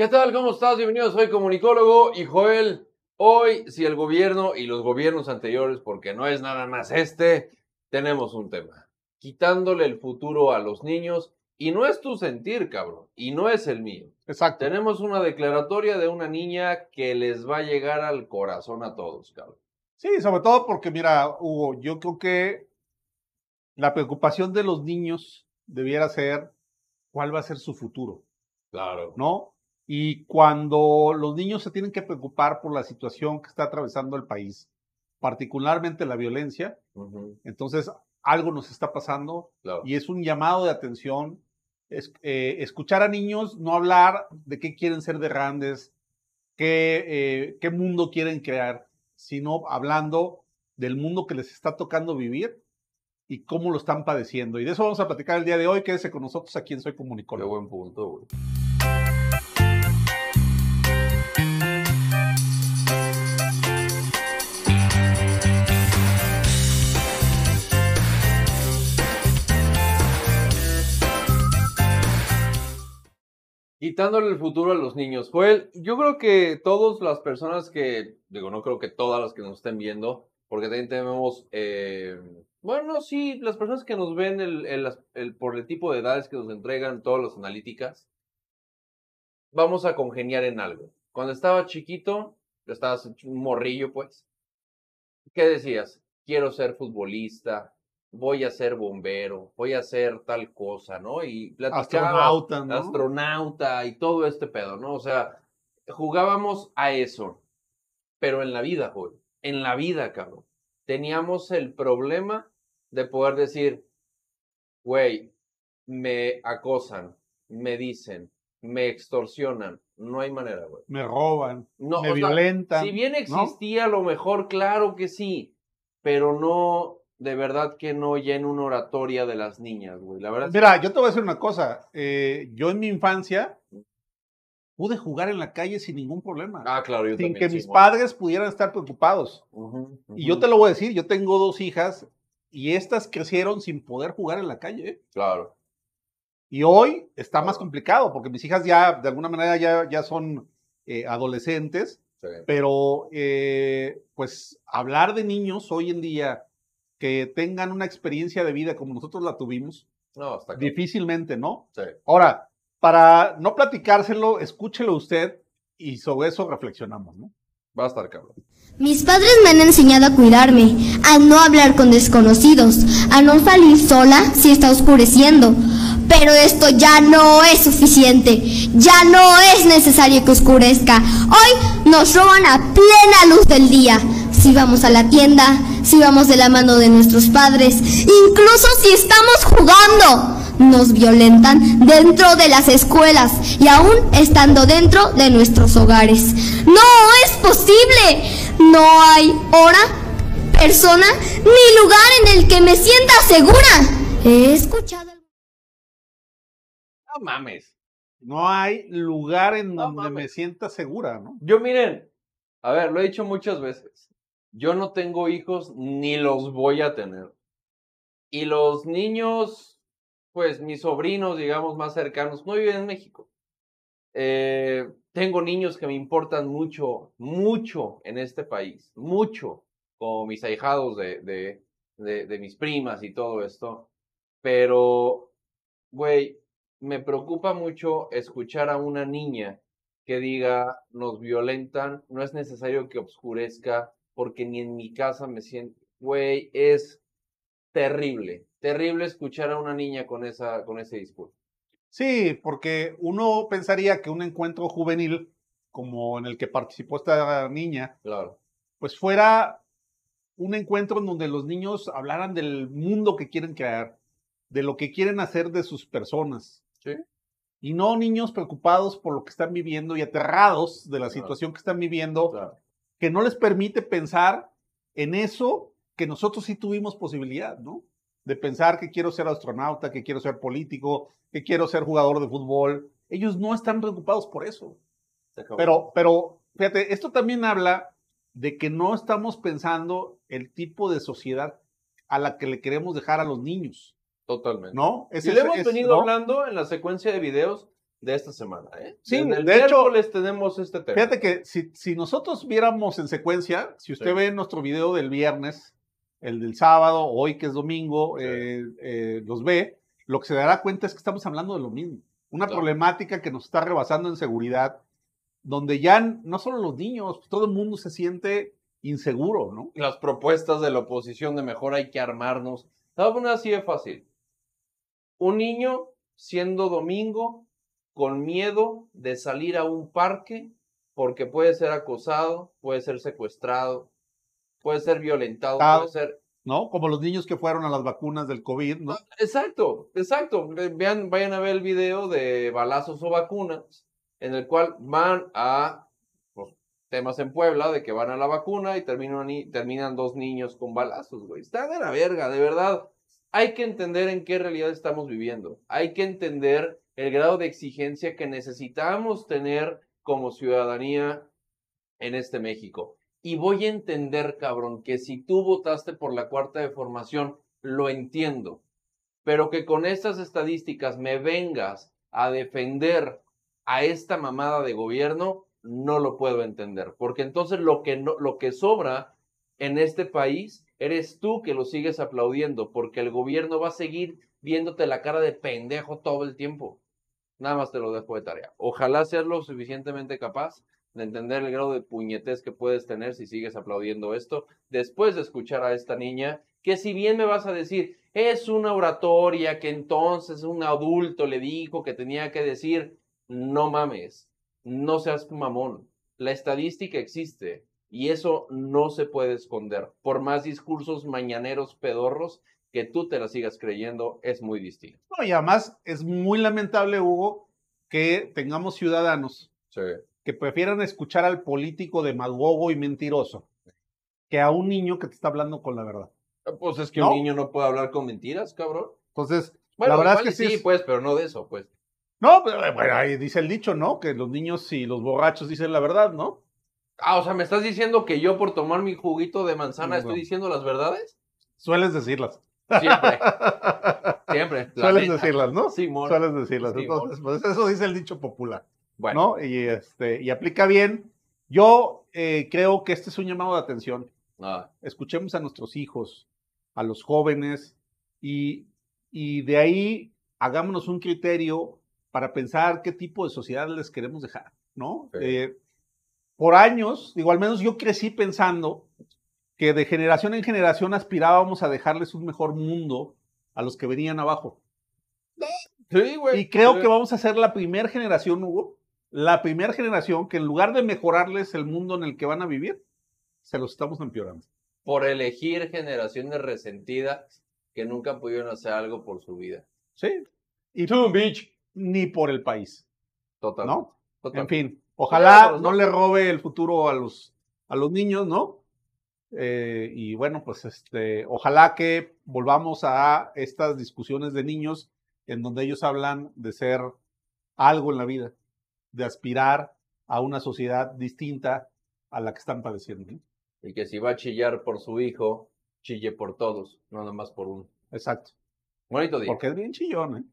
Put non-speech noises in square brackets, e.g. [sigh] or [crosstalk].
¿Qué tal? ¿Cómo estás? Bienvenido, soy comunicólogo y Joel. Hoy, si el gobierno y los gobiernos anteriores, porque no es nada más este, tenemos un tema. Quitándole el futuro a los niños y no es tu sentir, cabrón, y no es el mío. Exacto. Tenemos una declaratoria de una niña que les va a llegar al corazón a todos, cabrón. Sí, sobre todo porque, mira, Hugo, yo creo que la preocupación de los niños debiera ser cuál va a ser su futuro, Claro. ¿no? Y cuando los niños se tienen que preocupar por la situación que está atravesando el país, particularmente la violencia, entonces algo nos está pasando claro. y es un llamado de atención. Es, eh, escuchar a niños no hablar de qué quieren ser de grandes, qué, eh, qué mundo quieren crear, sino hablando del mundo que les está tocando vivir y cómo lo están padeciendo. Y de eso vamos a platicar el día de hoy. Quédese con nosotros aquí en Soy Qué Comunicólogo. buen punto, güey. Quitándole el futuro a los niños. Joel, yo creo que todas las personas que, digo, no creo que todas las que nos estén viendo, porque también tenemos, eh, bueno, sí, las personas que nos ven el, el- por el tipo de edades que nos entregan todas las analíticas, vamos a congeniar en algo. Cuando estaba chiquito, estabas un morrillo, pues, ¿qué decías? Quiero ser futbolista, voy a ser bombero, voy a hacer tal cosa, ¿no? Y Astronauta, ¿no? astronauta y todo este pedo, ¿no? O sea, jugábamos a eso, pero en la vida, joder, en la vida, cabrón. Teníamos el problema de poder decir, güey, me acosan, me dicen, me extorsionan, no hay manera, güey. Me roban, No, me sea, violentan. si bien ¿no? existía a lo mejor, claro que sí, pero no, de verdad que no ya en una oratoria de las niñas, güey. La verdad es Mira, yo te voy a decir una cosa. eh, yo en mi infancia pude jugar en la calle sin ningún problema. Ah, claro, yo sin también. que mis padres pudieran estar preocupados. Y yo te lo voy a decir, yo tengo dos hijas y estas crecieron sin poder jugar en la calle. ¿eh? Claro. Y hoy está más complicado porque mis hijas ya, de alguna manera, ya, ya son eh, adolescentes, sí. pero pues hablar de niños hoy en día que tengan una experiencia de vida como nosotros la tuvimos, No, difícilmente, ¿no? Sí. Ahora, para no platicárselo, escúchelo usted y sobre eso reflexionamos, ¿no? Va a estar cabrón. Mis padres me han enseñado a cuidarme, a no hablar con desconocidos, a no salir sola si está oscureciendo. Pero esto ya no es suficiente, ya no es necesario que oscurezca. Hoy nos roban a plena luz del día. Si vamos a la tienda, si vamos de la mano de nuestros padres, incluso si estamos jugando, nos violentan dentro de las escuelas y aún estando dentro de nuestros hogares. No es posible. No hay hora, persona ni lugar en el que me sienta segura. He escuchado. No mames. No hay lugar en No donde me sienta segura, ¿no? Yo miren, a ver, lo he dicho muchas veces. Yo no tengo hijos ni los voy a tener. Y los niños, pues mis sobrinos, digamos, más cercanos, no viven en México. Eh, tengo niños que me importan mucho, mucho en este país, mucho, como mis ahijados de, de, de, de mis primas y todo esto. Pero, güey, me preocupa mucho escuchar a una niña que diga nos violentan, no es necesario que oscurezca, porque ni en mi casa me siento, güey, es terrible, terrible escuchar a una niña con esa, con ese discurso. Sí, porque uno pensaría que un encuentro juvenil, como en el que participó esta niña, Claro, pues fuera un encuentro en donde los niños hablaran del mundo que quieren crear, de lo que quieren hacer de sus personas. sí, Y no niños preocupados por lo que están viviendo y aterrados de la Claro. situación que están viviendo, claro, que no les permite pensar en eso que nosotros sí tuvimos posibilidad, ¿no? De pensar que quiero ser astronauta, que quiero ser político, que quiero ser jugador de fútbol. Ellos no están preocupados por eso. Pero, pero, fíjate, esto también habla de que no estamos pensando el tipo de sociedad a la que le queremos dejar a los niños, totalmente. ¿no? Y Ese lo es- hemos es- venido ¿no? hablando en la secuencia de videos de esta semana, ¿eh? Sí, el de hecho- miércoles tenemos este tema. Fíjate que si, si nosotros viéramos en secuencia, si usted Sí. ve nuestro video del viernes, el del sábado, hoy que es domingo, Sí. eh, eh, los ve, lo que se dará cuenta es que estamos hablando de lo mismo. Una Claro. problemática que nos está rebasando en seguridad, donde ya no solo los niños, todo el mundo se siente inseguro, ¿no? Las propuestas de la oposición de mejor hay que armarnos. Te voy a poner así de fácil. Un niño siendo domingo con miedo de salir a un parque porque puede ser acosado, puede ser secuestrado, puede ser violentado, Ah. puede ser ¿No? Como los niños que fueron a las vacunas del COVID, ¿no? Exacto, exacto. Ve- Vean, vayan a ver el video de balazos o vacunas, en el cual van a pues, temas en Puebla de que van a la vacuna y terminan, terminan dos niños con balazos, güey. Está de la verga, de verdad. Hay que entender en qué realidad estamos viviendo. Hay que entender el grado de exigencia que necesitamos tener como ciudadanía en este México. Y voy a entender, cabrón, que si tú votaste por la cuarta de formación, lo entiendo. Pero que con estas estadísticas me vengas a defender a esta mamada de gobierno, no lo puedo entender. Porque entonces lo que, no, lo que sobra en este país eres tú que lo sigues aplaudiendo, porque el gobierno va a seguir viéndote la cara de pendejo todo el tiempo. Nada más te lo dejo de tarea. Ojalá seas lo suficientemente capaz de entender el grado de puñetez que puedes tener si sigues aplaudiendo esto, después de escuchar a esta niña, que si bien me vas a decir, es una oratoria que entonces un adulto le dijo que tenía que decir, no mames, no seas mamón, la estadística existe y eso no se puede esconder, por más discursos mañaneros pedorros que tú te la sigas creyendo, es muy distinto. No, y además es muy lamentable, Hugo, que tengamos ciudadanos Sí. que prefieran escuchar al político demagogo y mentiroso que a un niño que te está hablando con la verdad. Pues es que ¿No? un niño no puede hablar con mentiras, cabrón. Entonces, Bueno, la verdad es que sí. sí, es- pues, pero no de eso, pues. No, pero eh, bueno, ahí dice el dicho, ¿no? Que los niños y los borrachos dicen la verdad, ¿no? Ah, o sea, ¿me estás diciendo que yo por tomar mi juguito de manzana No. estoy diciendo las verdades? Sueles decirlas. Siempre, [laughs] siempre. Sueles neta. decirlas, ¿no? Simón. Sueles decirlas. Sí, Entonces, pues eso dice el dicho popular, Bueno, ¿no? Y, este, y aplica bien. Yo eh, creo que este es un llamado de atención. ah, escuchemos a nuestros hijos, a los jóvenes, y, y de ahí hagámonos un criterio para pensar qué tipo de sociedad les queremos dejar, ¿no? Sí. Eh, por años, digo, al menos yo crecí pensando que de generación en generación aspirábamos a dejarles un mejor mundo a los que venían abajo. sí, güey. Y creo que vamos a ser la primera generación, Hugo, la primera generación que en lugar de mejorarles el mundo en el que van a vivir, se los estamos empeorando. Por elegir generaciones resentidas que nunca pudieron hacer algo por su vida. ¿Sí? Y Tú, bitch. ni por el país, Total. ¿no? total. En fin, ojalá no ¿no? le robe el futuro a los, a los niños, ¿no? Eh, y bueno, pues este, ojalá que volvamos a estas discusiones de niños en donde ellos hablan de ser algo en la vida, de aspirar a una sociedad distinta a la que están padeciendo. ¿no? Y que si va a chillar por su hijo, chille por todos, no nada más por uno. Exacto. Bonito día. Porque es bien chillón, ¿eh?